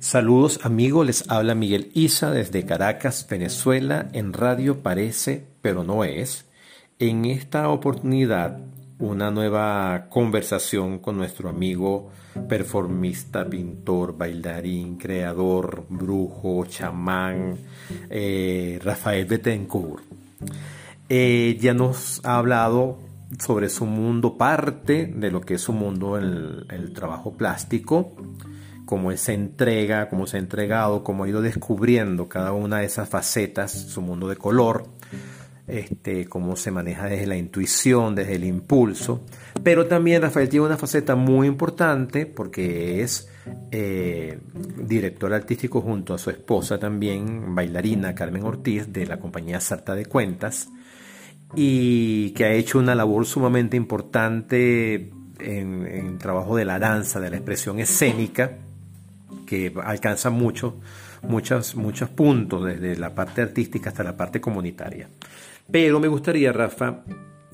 Saludos amigos, les habla Miguel Isa desde Caracas, Venezuela, en Radio Parece, pero no es. En esta oportunidad, una nueva conversación con nuestro amigo performista, pintor, bailarín, creador, brujo, chamán, eh, Rafael Betancourt. Eh, ya nos ha hablado sobre su mundo, parte de lo que es su mundo, el, el trabajo plástico cómo se entrega, cómo se ha entregado, cómo ha ido descubriendo cada una de esas facetas, su mundo de color, este, cómo se maneja desde la intuición, desde el impulso. Pero también Rafael tiene una faceta muy importante porque es eh, director artístico junto a su esposa también, bailarina Carmen Ortiz de la compañía Sarta de Cuentas y que ha hecho una labor sumamente importante en, en trabajo de la danza, de la expresión escénica que alcanza mucho, muchos, muchos puntos, desde la parte artística hasta la parte comunitaria. Pero me gustaría, Rafa,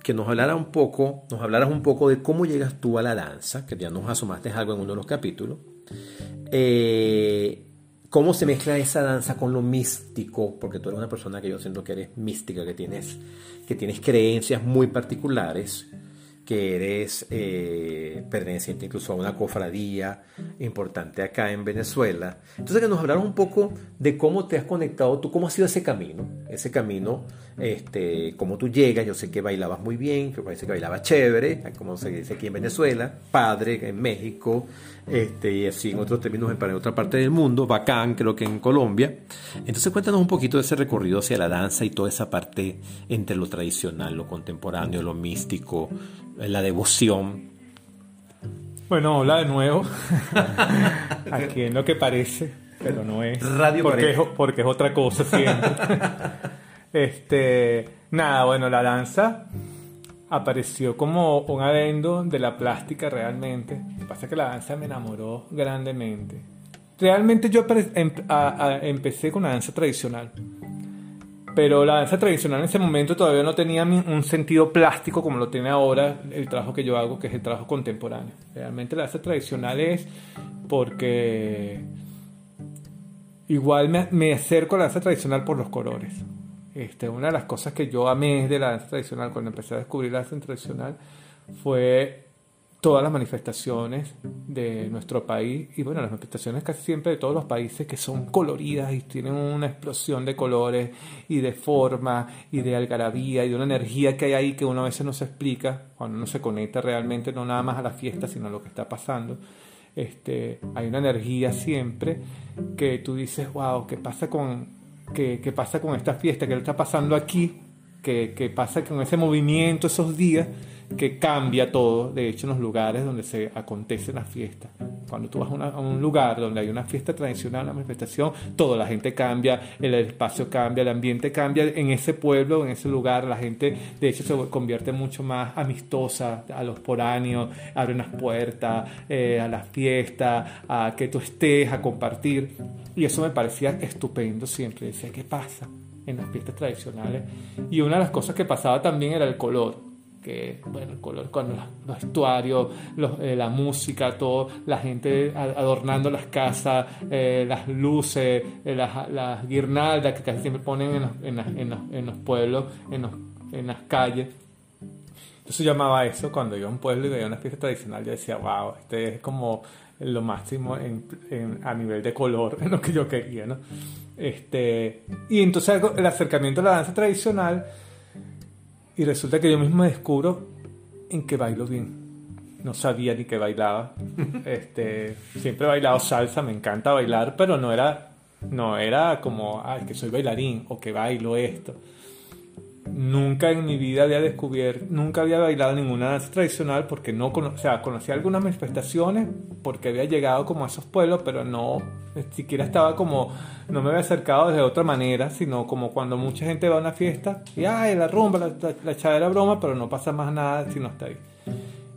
que nos hablara un poco, nos hablaras un poco de cómo llegas tú a la danza, que ya nos asomaste algo en uno de los capítulos. Eh, cómo se mezcla esa danza con lo místico, porque tú eres una persona que yo siento que eres mística, que tienes, que tienes creencias muy particulares que eres eh, perteneciente incluso a una cofradía importante acá en Venezuela. Entonces que nos hablaron un poco de cómo te has conectado tú, cómo ha sido ese camino, ese camino, este, cómo tú llegas, yo sé que bailabas muy bien, que parece que bailabas chévere, como se dice aquí en Venezuela, padre en México, este, y así en otros términos en otra parte del mundo, bacán, creo que en Colombia. Entonces cuéntanos un poquito de ese recorrido hacia la danza y toda esa parte entre lo tradicional, lo contemporáneo, lo místico, la devoción. Bueno, hola de nuevo. Aquí en lo que parece, pero no es. Radio porque, es, porque es otra cosa siempre. este, nada, bueno, la danza apareció como un adendo de la plástica realmente. Lo que pasa es que la danza me enamoró grandemente. Realmente yo em, empecé con la danza tradicional pero la danza tradicional en ese momento todavía no tenía un sentido plástico como lo tiene ahora el trabajo que yo hago, que es el trabajo contemporáneo. Realmente la danza tradicional es porque igual me, acerco a la danza tradicional por los colores. Este, una de las cosas que yo amé de la danza tradicional cuando empecé a descubrir la danza tradicional fue todas las manifestaciones de nuestro país y bueno, las manifestaciones casi siempre de todos los países que son coloridas y tienen una explosión de colores y de forma y de algarabía y de una energía que hay ahí que uno a veces no se explica cuando uno se conecta realmente no nada más a la fiesta sino a lo que está pasando. Este, hay una energía siempre que tú dices, wow, ¿qué pasa con, qué, qué pasa con esta fiesta? ¿Qué está pasando aquí? ¿Qué, ¿Qué pasa con ese movimiento esos días? Que cambia todo, de hecho, en los lugares donde se acontece la fiesta. Cuando tú vas a, un lugar donde hay una fiesta tradicional, una manifestación, toda la gente cambia, el espacio cambia, el ambiente cambia en ese pueblo, en ese lugar, la gente de hecho se convierte mucho más amistosa a los poráneos, abre unas puertas, eh, a las fiestas, a que tú estés, a compartir. Y eso me parecía estupendo siempre. Decía, ¿qué pasa en las fiestas tradicionales? Y una de las cosas que pasaba también era el color que, bueno, el color con los, vestuarios, eh, la música, todo, la gente adornando las casas, eh, las luces, eh, las, guirnaldas que casi siempre ponen en los, en, los, en los, pueblos, en, en las calles. Entonces llamaba eso cuando iba a un pueblo y veía una fiesta tradicional, yo decía, wow, este es como lo máximo en, a nivel de color, en lo que yo quería, ¿no? Este, y entonces el acercamiento a la danza tradicional y resulta que yo mismo descubro en que bailo bien. No sabía ni que bailaba. Este, siempre he bailado salsa, me encanta bailar, pero no era, no era como, ay, que soy bailarín o que bailo esto. Nunca en mi vida había descubierto, nunca había bailado ninguna danza tradicional porque no, conocía algunas manifestaciones porque había llegado como a esos pueblos, pero no, siquiera estaba como, no me había acercado de otra manera, sino como cuando mucha gente va a una fiesta y, ay, la rumba, la, la, la broma, pero no pasa más nada si no está ahí.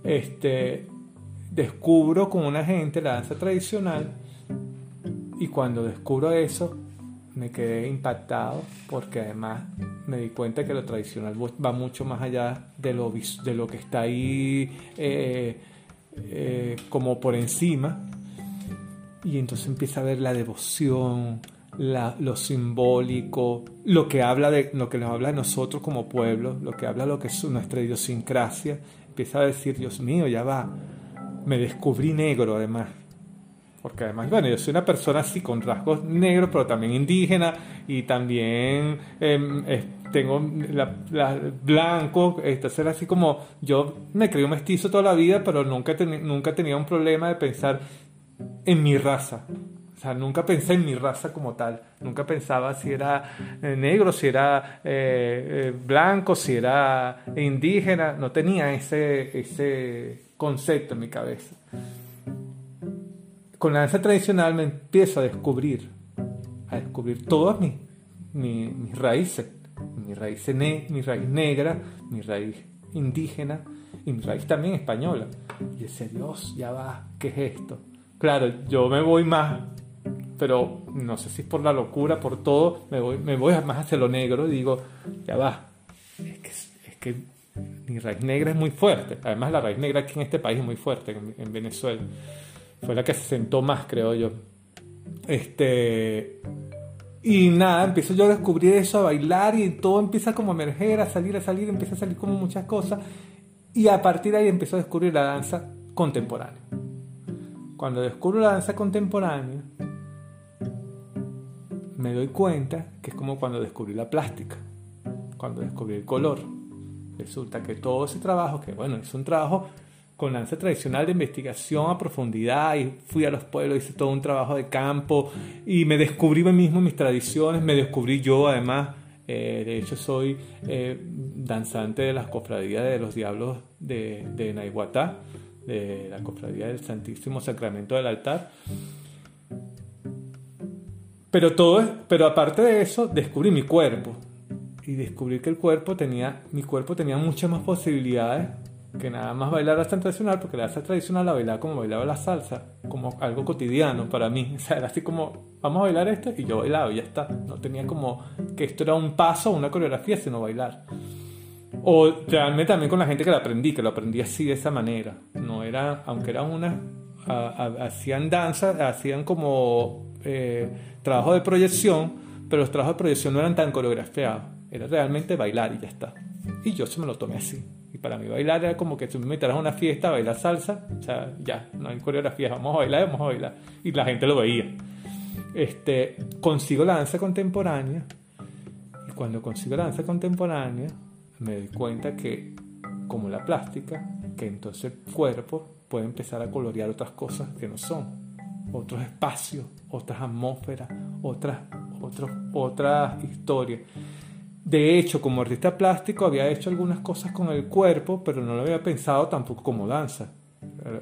Este, descubro con una gente la danza tradicional y cuando descubro eso me quedé impactado porque además me di cuenta que lo tradicional va mucho más allá de lo, de lo que está ahí eh, eh, como por encima y entonces empieza a ver la devoción, lo simbólico, lo que habla de lo que nos habla de nosotros como pueblo, lo que habla de lo que es nuestra idiosincrasia. Empieza a decir, Dios mío, ya va, me descubrí negro además. Porque además, bueno, yo soy una persona así con rasgos negros, pero también indígena y también em, tengo la, blanco. Entonces era así como, yo me creí mestizo toda la vida, pero nunca, nunca tenía un problema de pensar en mi raza. O sea, nunca pensé en mi raza como tal. Nunca pensaba si era eh, negro, si era eh, eh, blanco, si era indígena. No tenía ese, ese concepto en mi cabeza. Con la danza tradicional me empiezo a descubrir, a descubrir todas mis, mis, raíces. Mi raíz, mi raíz negra, mi raíz indígena y mi raíz también española. Y decía, Dios, ya va, ¿qué es esto? Claro, yo me voy más, pero no sé si es por la locura, por todo, me voy, me voy más hacia lo negro y digo, ya va, es que, es mi raíz negra es muy fuerte. Además, la raíz negra aquí en este país es muy fuerte, en, Venezuela. Fue la que se sentó más, creo yo. Este. Y nada, empiezo yo a descubrir eso, a bailar y todo empieza como a emerger, a salir, a salir, empieza a salir como muchas cosas. Y a partir de ahí empiezo a descubrir la danza contemporánea. Cuando descubro la danza contemporánea, me doy cuenta que es como cuando descubrí la plástica, cuando descubrí el color. Resulta que todo ese trabajo, que bueno, es un trabajo con danza tradicional de investigación a profundidad y fui a los pueblos, hice todo un trabajo de campo y me descubrí mí mismo mis tradiciones, me descubrí yo además, eh, de hecho soy eh, danzante de las cofradías de los diablos de, de de la Cofradía del Santísimo Sacramento del Altar. Pero todo, pero aparte de eso, descubrí mi cuerpo y descubrí que el cuerpo tenía, mi cuerpo tenía muchas más posibilidades que nada más bailar la danza tradicional, porque la danza tradicional la bailaba como bailaba la salsa, como algo cotidiano para mí. O sea, era así como, vamos a bailar esto y yo bailaba y ya está. No tenía como que esto era un paso, una coreografía, sino bailar. O realmente también con la gente que lo aprendí, que lo aprendí así de esa manera. No era, aunque era una, hacían danza, hacían como eh, trabajo de proyección, pero los trabajos de proyección no eran tan coreografiados. Era realmente bailar y ya está. Y yo se me lo tomé así. Para mí bailar era como que si me metieras a una fiesta bailar salsa, o sea, ya, no hay coreografía, vamos a bailar, vamos a bailar. Y la gente lo veía. Este, consigo la danza contemporánea. Y cuando consigo la danza contemporánea, me doy cuenta que, como la plástica, que entonces el cuerpo puede empezar a colorear otras cosas que no son, otros espacios, otras atmósferas, otras, otros, otras historias. De hecho, como artista plástico había hecho algunas cosas con el cuerpo, pero no lo había pensado tampoco como danza.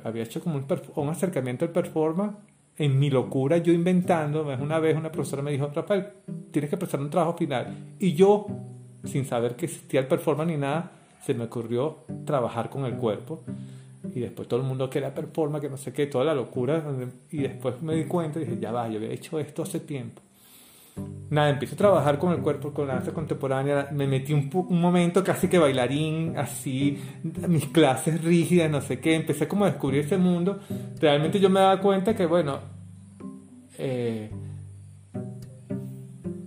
Había hecho como un, un acercamiento al performance en mi locura, yo inventando. Una vez una profesora me dijo, Rafael, tienes que prestar un trabajo final. Y yo sin saber que existía el performance ni nada, se me ocurrió trabajar con el cuerpo. Y después todo el mundo que era performance, que no sé qué, toda la locura. Y después me di cuenta y dije, ya va, yo había hecho esto hace tiempo. Nada, empecé a trabajar con el cuerpo, con la danza contemporánea. Me metí un, un momento casi que bailarín, así, mis clases rígidas, no sé qué. Empecé como a descubrir ese mundo. Realmente yo me daba cuenta que, bueno, eh,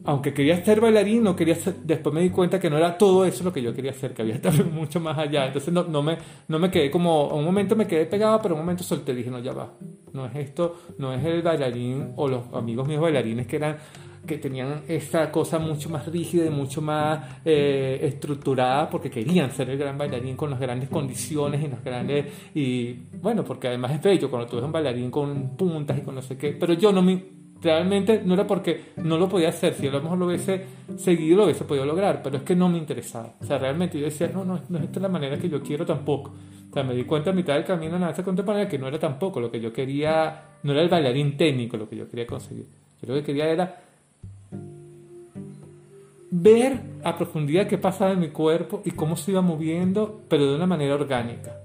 aunque quería ser bailarín, no quería ser, después me di cuenta que no era todo eso lo que yo quería hacer, que había también mucho más allá. Entonces no, no, me, no me quedé como, un momento me quedé pegado, pero un momento solté, dije, no, ya va. No es esto, no es el bailarín o los amigos míos bailarines que eran que tenían esa cosa mucho más rígida y mucho más eh, estructurada porque querían ser el gran bailarín con las grandes condiciones y las grandes y bueno porque además es bello cuando tú ves un bailarín con puntas y con no sé qué pero yo no me realmente no era porque no lo podía hacer, si a lo mejor lo hubiese seguido lo hubiese podido lograr, pero es que no me interesaba. O sea, realmente yo decía, no, no, no es esta la manera que yo quiero tampoco. O sea, me di cuenta a mitad del camino en la danza contemporánea que no era tampoco lo que yo quería, no era el bailarín técnico lo que yo quería conseguir. Yo lo que quería era ver a profundidad qué pasaba en mi cuerpo y cómo se iba moviendo, pero de una manera orgánica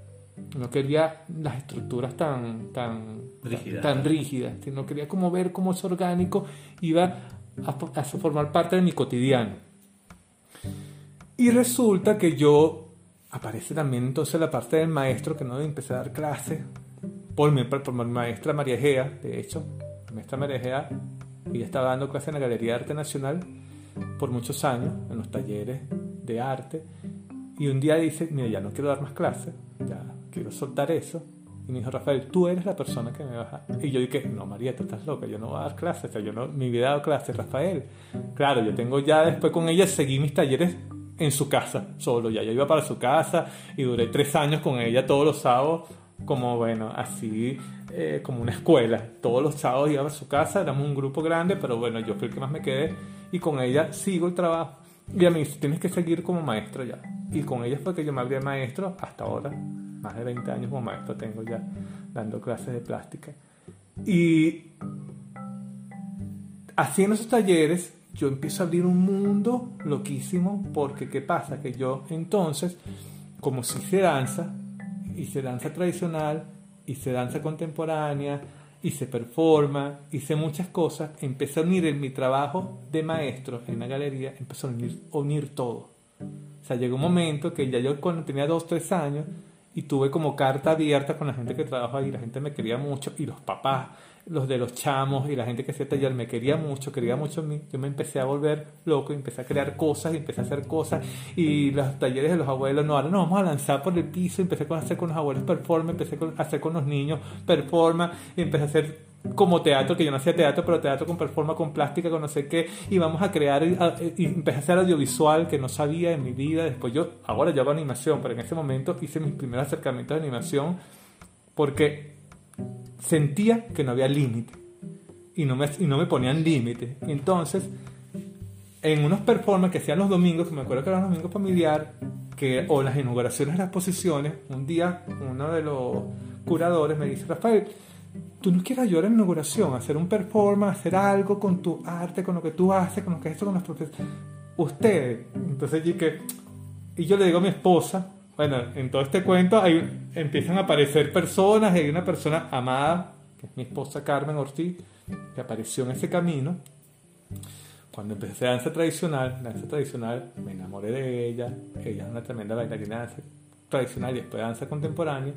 no quería las estructuras tan, tan, rígidas. tan rígidas, no quería como ver cómo es orgánico iba a, a, formar parte de mi cotidiano. Y resulta que yo, aparece también entonces la parte del maestro que no empecé a dar clase, por mi, por mi maestra María Gea, de hecho, maestra Merejea, ella estaba dando clases en la Galería de Arte Nacional por muchos años, en los talleres de arte, y un día dice, mira, ya no quiero dar más clases, ya quiero soltar eso. Y me dijo, Rafael, tú eres la persona que me vas a... Y yo dije, no, María, tú estás loca, yo no voy a dar clases, o sea, yo no, mi vida ha dado clases, Rafael. Claro, yo tengo ya después con ella, seguí mis talleres en su casa, solo ya. Yo iba para su casa y duré tres años con ella todos los sábados, como bueno, así eh, como una escuela. Todos los sábados iba a su casa, éramos un grupo grande, pero bueno, yo fui el que más me quedé y con ella sigo el trabajo. Y a mí tienes que seguir como maestro ya. Y con ella fue que yo me abrí maestro hasta ahora más de 20 años como maestro tengo ya dando clases de plástica. Y haciendo esos talleres, yo empiezo a abrir un mundo loquísimo, porque ¿qué pasa? Que yo entonces, como si se danza, hice danza tradicional, hice danza contemporánea, hice performa, hice muchas cosas, empecé a unir en mi trabajo de maestro en la galería, empecé a unir, todo. O sea, llegó un momento que ya yo cuando tenía dos, tres años, y tuve como carta abierta con la gente que trabaja ahí, la gente me quería mucho y los papás, los de los chamos y la gente que hacía taller me quería mucho, quería mucho a mí. Yo me empecé a volver loco empecé a crear cosas empecé a hacer cosas. Y los talleres de los abuelos, no, ahora nos vamos a lanzar por el piso, empecé a hacer con los abuelos performance, empecé a hacer con los niños performance empecé a hacer como teatro, que yo no hacía teatro, pero teatro con performance, con plástica, con no sé qué, y vamos a crear, y, empecé a hacer audiovisual que no sabía en mi vida, después yo, ahora yo hago animación, pero en ese momento hice mis primeros acercamientos de animación porque sentía que no había límite, y no me, y no me ponían límite, entonces, en unos performances que hacían los domingos, que me acuerdo que eran los domingos familiar, que, o las inauguraciones de las exposiciones, un día uno de los curadores me dice, Rafael, tú no quieres ayudar en inauguración, hacer un performance, hacer algo con tu arte, con lo que tú haces, con lo que haces con los profesores. Ustedes. Entonces yo que... Y yo le digo a mi esposa, bueno, en todo este cuento hay, empiezan a aparecer personas, y hay una persona amada, que es mi esposa Carmen Ortiz, que apareció en ese camino. Cuando empecé danza tradicional, danza tradicional, me enamoré de ella, ella es una tremenda bailarina de danza tradicional y después danza contemporánea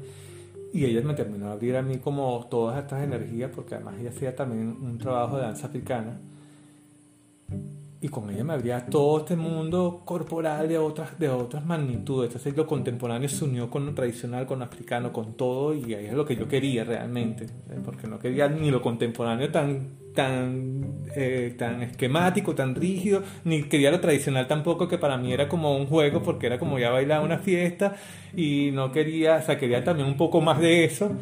y ella me terminó de abrir a mí como todas estas energías, porque además ella hacía también un trabajo de danza africana. Y con ella me abría todo este mundo corporal de otras, de otras magnitudes. Entonces lo contemporáneo se unió con lo tradicional, con lo africano, con todo, y ahí es lo que yo quería realmente. ¿eh? Porque no quería ni lo contemporáneo tan tan, eh, tan esquemático, tan rígido, ni quería lo tradicional tampoco, que para mí era como un juego, porque era como ya bailar una fiesta, y no quería, o sea, quería también un poco más de eso.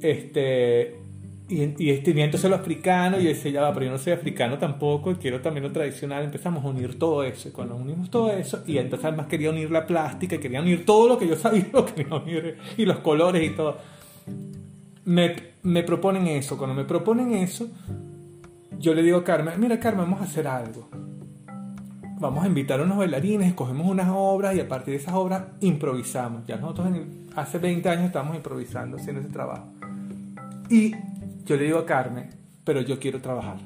Este, y, y tenía entonces lo africano, y decía, ya va, pero yo no soy africano tampoco, quiero también lo tradicional. Empezamos a unir todo eso, y cuando unimos todo eso, y entonces además quería unir la plástica, quería unir todo lo que yo sabía, quería unir, y los colores y todo. Me, me proponen eso, cuando me proponen eso, yo le digo a Carmen, mira Carmen, vamos a hacer algo. Vamos a invitar a unos bailarines, escogemos unas obras y a partir de esas obras improvisamos. Ya nosotros hace 20 años estamos improvisando, haciendo ese trabajo. Y yo le digo a Carmen, pero yo quiero trabajar.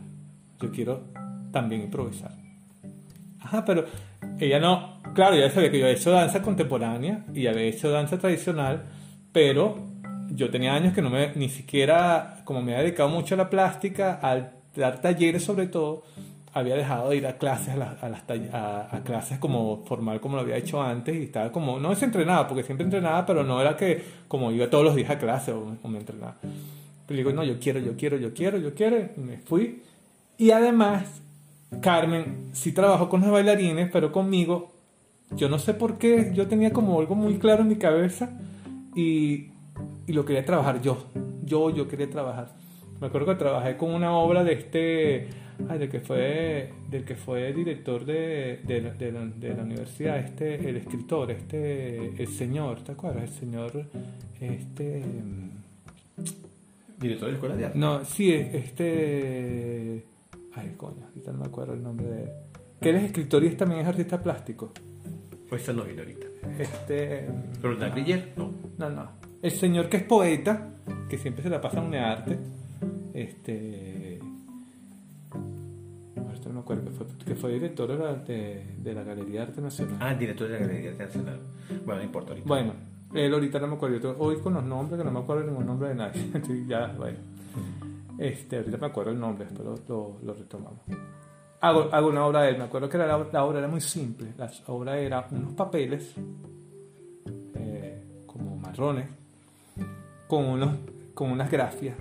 Yo quiero también improvisar. Ajá, pero ella no, claro, ella sabía que yo había hecho danza contemporánea y había hecho danza tradicional, pero yo tenía años que no me, ni siquiera, como me había dedicado mucho a la plástica, al dar talleres sobre todo, había dejado de ir a clases, a, las a, clases como formal como lo había hecho antes y estaba como, no entrenaba porque siempre entrenaba, pero no era que como iba todos los días a clase o, me entrenaba. Pero digo, no, yo quiero, yo quiero, yo quiero, yo quiero, y me fui. Y además, Carmen sí trabajó con los bailarines, pero conmigo, yo no sé por qué, yo tenía como algo muy claro en mi cabeza y, y lo quería trabajar yo. Yo, yo quería trabajar. Me acuerdo que trabajé con una obra de este, ay, del que fue, del que fue director de, de, de, la, universidad, este, el escritor, este, el señor, ¿te acuerdas? El señor, este... ¿Director de la escuela de arte? No, sí, este... Ay, coño, ahorita no me acuerdo el nombre de... Que él es escritor y también es artista plástico. Pues no viene ahorita. Este... ¿Pero el No. No, no. El señor que es poeta, que siempre se la pasa en un arte este no me acuerdo que fue, que fue director de, de, la Galería de Arte Nacional. Ah, director de la Galería de Arte Nacional. Bueno, no importa ahorita. Bueno, él ahorita no me acuerdo. Hoy con los nombres, que no me acuerdo ningún nombre de nadie. ya, bueno. Este, ahorita me acuerdo el nombre, pero lo, lo retomamos. Hago, hago, una obra de él, me acuerdo que la, la, obra era muy simple. La obra era unos papeles, eh, como marrones, con, unos, con unas grafias,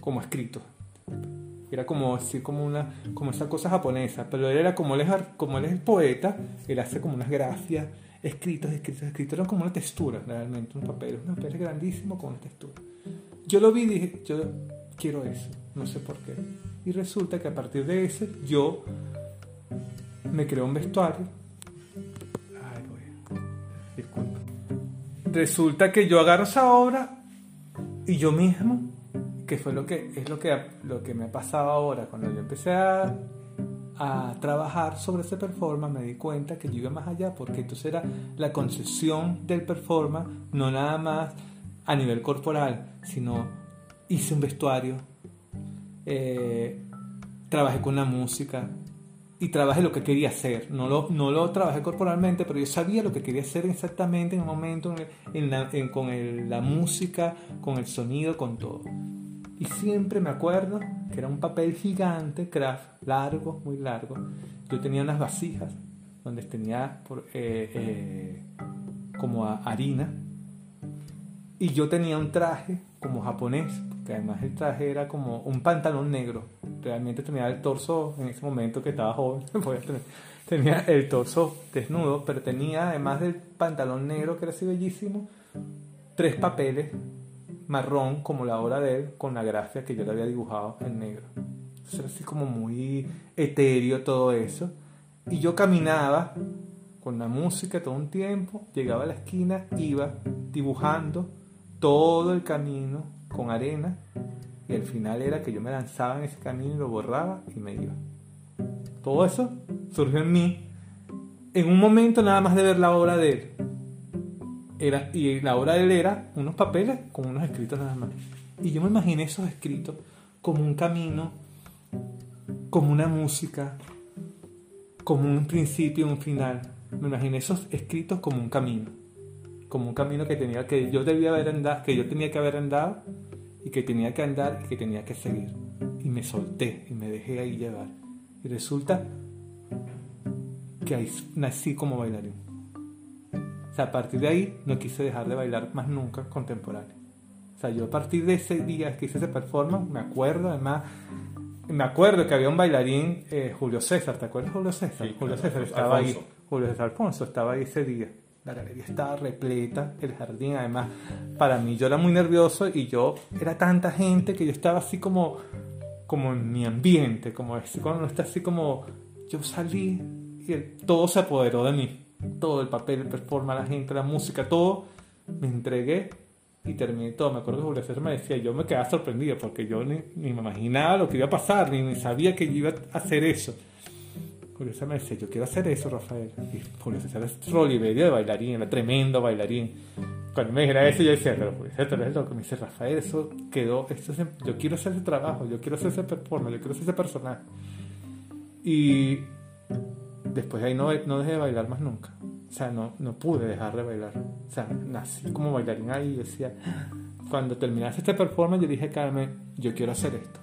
como escritos. Era como así, como una, como esa cosa japonesa, pero él era como él es, como él es el poeta, él hace como unas grafias, escritos, escritos, escritos, eran como una textura realmente, un papel, un papel grandísimo con una textura. Yo lo vi y dije, yo quiero eso, no sé por qué. Y resulta que a partir de ese yo me creé un vestuario. Ay, voy. Disculpa. Resulta que yo agarro esa obra y yo mismo, que fue lo que es lo que, lo que me ha pasado ahora, cuando yo empecé a, a trabajar sobre ese performance, me di cuenta que yo iba más allá, porque entonces era la concepción del performance, no nada más a nivel corporal, sino hice un vestuario, eh, trabajé con la música y trabajé lo que quería hacer. No lo, no lo trabajé corporalmente, pero yo sabía lo que quería hacer exactamente en el momento, en con la música, con el sonido, con todo. Y siempre me acuerdo que era un papel gigante, craft, largo, muy largo. Yo tenía unas vasijas donde tenía eh, eh, como harina. Y yo tenía un traje como japonés, que además el traje era como un pantalón negro. Realmente tenía el torso, en ese momento que estaba joven, tenía el torso desnudo, pero tenía además del pantalón negro, que era así bellísimo, tres papeles marrón, como la obra de él, con la grafia que yo le había dibujado en negro. Era así como muy etéreo todo eso. Y yo caminaba con la música todo un tiempo, llegaba a la esquina, iba dibujando todo el camino con arena y al final era que yo me lanzaba en ese camino y lo borraba y me iba. Todo eso surgió en mí en un momento nada más de ver la obra de él. Era, y la obra de él era unos papeles con unos escritos nada más. Y yo me imaginé esos escritos como un camino, como una música, como un principio un final. Me imaginé esos escritos como un camino, como un camino que tenía que yo debía haber andado, que yo tenía que haber andado y que tenía que andar y que tenía que seguir. Y me solté y me dejé ahí llevar. Y resulta que ahí nací como bailarín. Sea, a partir de ahí no quise dejar de bailar más nunca contemporáneo. O sea, yo a partir de ese día que hice ese performance, me acuerdo además, me acuerdo que había un bailarín, eh, Julio César, ¿te acuerdas Julio César? Julio César estaba ahí, Julio César Alfonso estaba ahí ese día. La galería estaba repleta, el jardín, además, para mí yo era muy nervioso y yo era tanta gente que yo estaba así como, como en mi ambiente, como así, cuando uno está así como, yo salí y todo se apoderó de mí, todo el papel, el performance, la gente, la música, todo, me entregué y terminé todo. Me acuerdo que Julio César me decía, yo me quedaba sorprendido porque yo ni, ni, me imaginaba lo que iba a pasar, ni, ni sabía que yo iba a hacer eso. Julio César me decía, yo quiero hacer eso, Rafael. Y Julio César es Roliverio de bailarín, era tremendo bailarín. Cuando me dijera eso, yo decía, pero Julio César es loco. Me dice, Rafael, eso quedó, esto yo quiero hacer ese trabajo, yo quiero hacer ese performance, yo quiero hacer ese personaje. Y después de ahí no, no dejé de bailar más nunca. O sea, no, no pude dejar de bailar. O sea, nací como bailarín ahí y decía, cuando terminaste este performance, yo dije, Carmen, yo quiero hacer esto.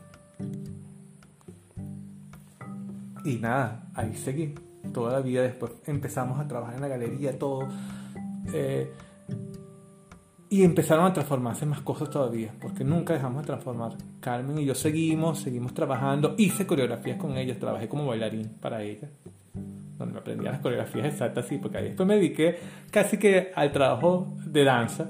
Y nada, ahí seguí. Toda la vida después empezamos a trabajar en la galería, todo. Eh, y empezaron a transformarse más cosas todavía, porque nunca dejamos de transformar. Carmen y yo seguimos, seguimos trabajando. Hice coreografías con ella, trabajé como bailarín para ella, donde me aprendía las coreografías exactas, sí, porque ahí después me dediqué casi que al trabajo de danza.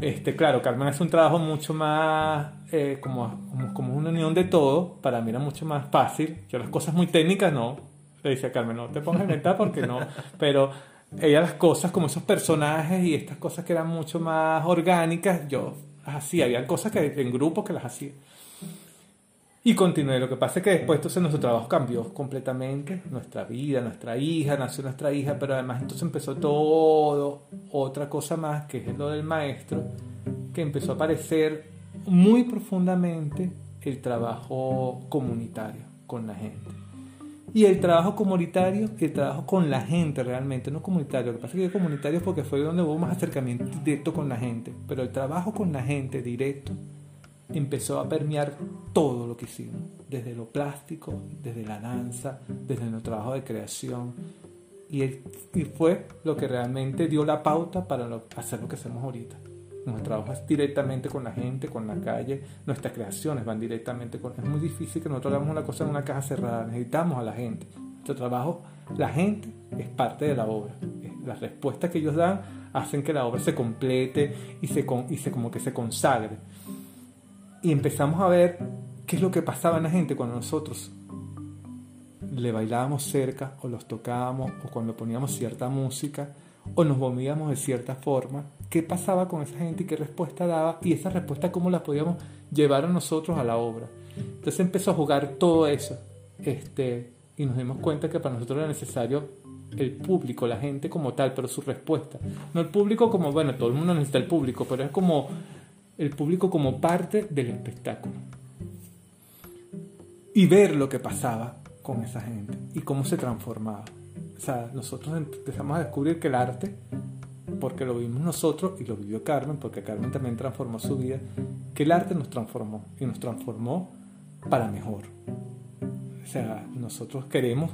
Este, claro, Carmen hace un trabajo mucho más eh, como, como, una unión de todo, para mí era mucho más fácil. Yo las cosas muy técnicas no, le decía Carmen, no te pongas a inventar porque no, pero ella las cosas como esos personajes y estas cosas que eran mucho más orgánicas, yo las hacía, había cosas que en grupo que las hacía. Y continué, lo que pasa es que después entonces nuestro trabajo cambió completamente, nuestra vida, nuestra hija, nació nuestra hija, pero además entonces empezó todo, otra cosa más, que es lo del maestro, que empezó a aparecer muy profundamente el trabajo comunitario con la gente. Y el trabajo comunitario, el trabajo con la gente realmente, no comunitario. Lo que pasa es que comunitario porque fue donde hubo más acercamiento directo con la gente. Pero el trabajo con la gente directo empezó a permear todo lo que hicimos, desde lo plástico, desde la danza, desde nuestro trabajo de creación. Y, y fue lo que realmente dio la pauta para hacer lo que hacemos ahorita. Nuestro trabajo es directamente con la gente, con la calle, nuestras creaciones van directamente con... Es muy difícil que nosotros hagamos una cosa en una caja cerrada, necesitamos a la gente. Nuestro trabajo, la gente es parte de la obra. Las respuestas que ellos dan hacen que la obra se complete y se, y se como que se consagre. Y empezamos a ver qué es lo que pasaba en la gente cuando nosotros le bailábamos cerca o los tocábamos o cuando poníamos cierta música o nos movíamos de cierta forma, qué pasaba con esa gente y qué respuesta daba y esa respuesta cómo la podíamos llevar a nosotros a la obra. Entonces empezó a jugar todo eso este, y nos dimos cuenta que para nosotros era necesario el público, la gente como tal, pero su respuesta. No el público como, bueno, todo el mundo necesita el público, pero es como el público como parte del espectáculo. Y ver lo que pasaba con esa gente y cómo se transformaba. O sea, nosotros empezamos a descubrir que el arte, porque lo vimos nosotros y lo vivió Carmen, porque Carmen también transformó su vida, que el arte nos transformó y nos transformó para mejor. O sea, nosotros queremos,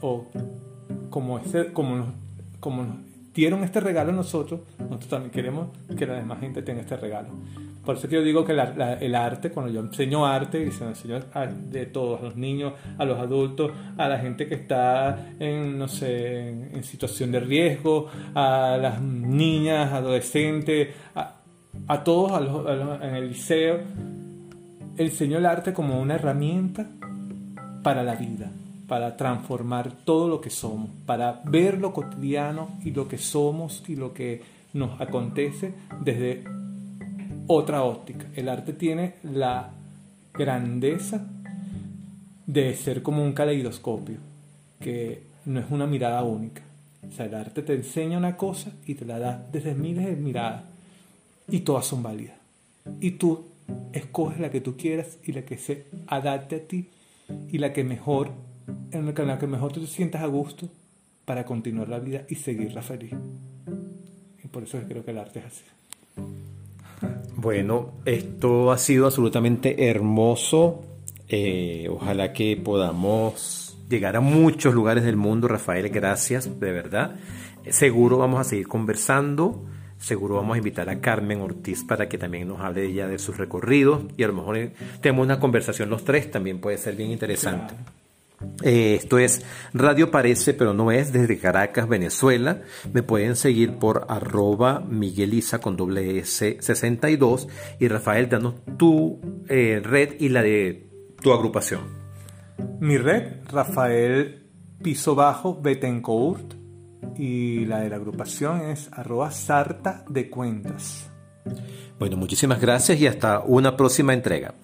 o como, ese, como, como dieron este regalo a nosotros, nosotros también queremos que la demás gente tenga este regalo. Por eso que yo digo que el arte, cuando yo enseño arte, y se lo enseño a, de todos, a los niños, a los adultos, a la gente que está en, no sé, en, situación de riesgo, a las niñas, adolescentes, a, a todos a en el liceo, enseño el arte como una herramienta para la vida, para transformar todo lo que somos, para ver lo cotidiano y lo que somos y lo que nos acontece desde otra óptica. El arte tiene la grandeza de ser como un caleidoscopio, que no es una mirada única. O sea, el arte te enseña una cosa y te la da desde miles de miradas y todas son válidas. Y tú escoges la que tú quieras y la que se adapte a ti y la que mejor, en la que mejor tú te sientas a gusto para continuar la vida y seguirla feliz. Y por eso creo que el arte es así. Bueno, esto ha sido absolutamente hermoso. Eh, ojalá que podamos llegar a muchos lugares del mundo. Rafael, gracias, de verdad. Seguro vamos a seguir conversando. Seguro vamos a invitar a Carmen Ortiz para que también nos hable ella de sus recorridos. Y a lo mejor eh, tenemos una conversación los tres, también puede ser bien interesante. Eh, esto es Radio Parece, pero no es, desde Caracas, Venezuela. Me pueden seguir por arroba Migueliza con doble S 62 y Rafael, danos tu eh, red y la de tu agrupación. Mi red, Rafael Piso Bajo Betencourt y la de la agrupación es arroba Sarta de Cuentas. Bueno, muchísimas gracias y hasta una próxima entrega.